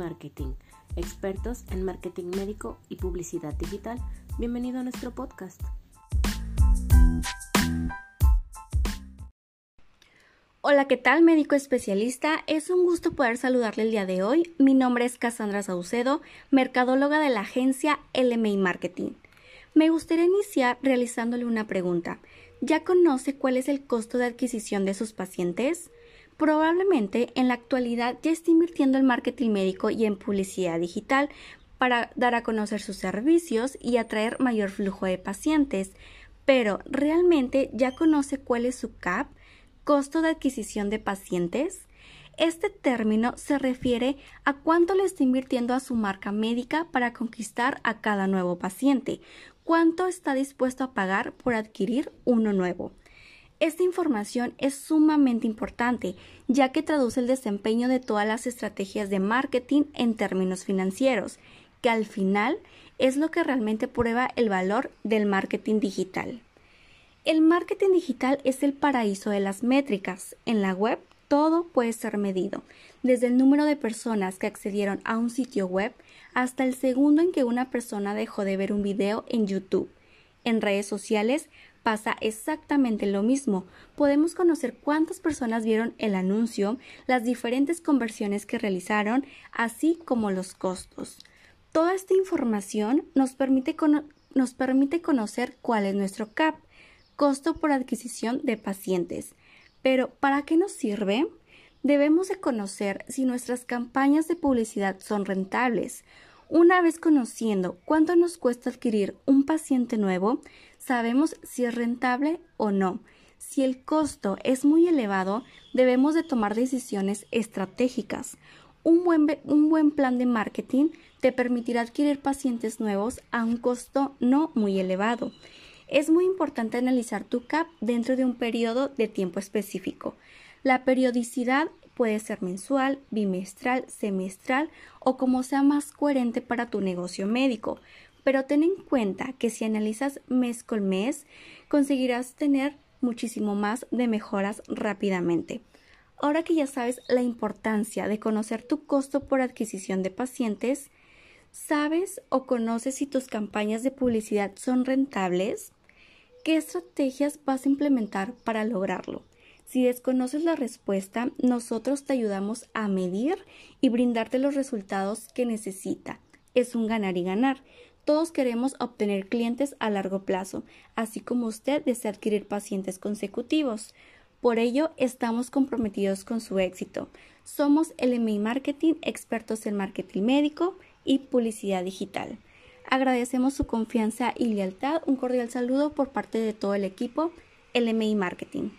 Marketing, expertos en marketing médico y publicidad digital. Bienvenido a nuestro podcast. Hola, ¿qué tal médico especialista? Es un gusto poder saludarle el día de hoy. Mi nombre es Cassandra Saucedo, mercadóloga de la agencia LMI Marketing. Me gustaría iniciar realizándole una pregunta. ¿Ya conoce cuál es el costo de adquisición de sus pacientes? Probablemente en la actualidad ya está invirtiendo en marketing médico y en publicidad digital para dar a conocer sus servicios y atraer mayor flujo de pacientes, pero ¿realmente ya conoce cuál es su CAP, costo de adquisición de pacientes? Este término se refiere a cuánto le está invirtiendo a su marca médica para conquistar a cada nuevo paciente, cuánto está dispuesto a pagar por adquirir uno nuevo. Esta información es sumamente importante, ya que traduce el desempeño de todas las estrategias de marketing en términos financieros, que al final es lo que realmente prueba el valor del marketing digital. El marketing digital es el paraíso de las métricas. En la web todo puede ser medido, desde el número de personas que accedieron a un sitio web hasta el segundo en que una persona dejó de ver un video en YouTube. En redes sociales pasa exactamente lo mismo. Podemos conocer cuántas personas vieron el anuncio, las diferentes conversiones que realizaron, así como los costos. Toda esta información nos permite, conocer cuál es nuestro CAP, costo por adquisición de pacientes. Pero, ¿para qué nos sirve? Debemos de conocer si nuestras campañas de publicidad son rentables. Una vez conociendo cuánto nos cuesta adquirir un paciente nuevo, sabemos si es rentable o no. Si el costo es muy elevado, debemos de tomar decisiones estratégicas. Un buen, plan de marketing te permitirá adquirir pacientes nuevos a un costo no muy elevado. Es muy importante analizar tu CAP dentro de un periodo de tiempo específico. La periodicidad puede ser mensual, bimestral, semestral o como sea más coherente para tu negocio médico pero ten en cuenta que si analizas mes con mes, conseguirás tener muchísimo más de mejoras rápidamente. Ahora que ya sabes la importancia de conocer tu costo por adquisición de pacientes, ¿sabes o conoces si tus campañas de publicidad son rentables? ¿Qué estrategias vas a implementar para lograrlo? Si desconoces la respuesta, nosotros te ayudamos a medir y brindarte los resultados que necesita. Es un ganar y ganar. Todos queremos obtener clientes a largo plazo, así como usted desea adquirir pacientes consecutivos. Por ello, estamos comprometidos con su éxito. Somos LMI Marketing, expertos en marketing médico y publicidad digital. Agradecemos su confianza y lealtad. Un cordial saludo por parte de todo el equipo LMI Marketing.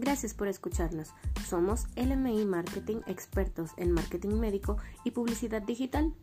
Gracias por escucharnos. Somos LMI Marketing, expertos en marketing médico y publicidad digital.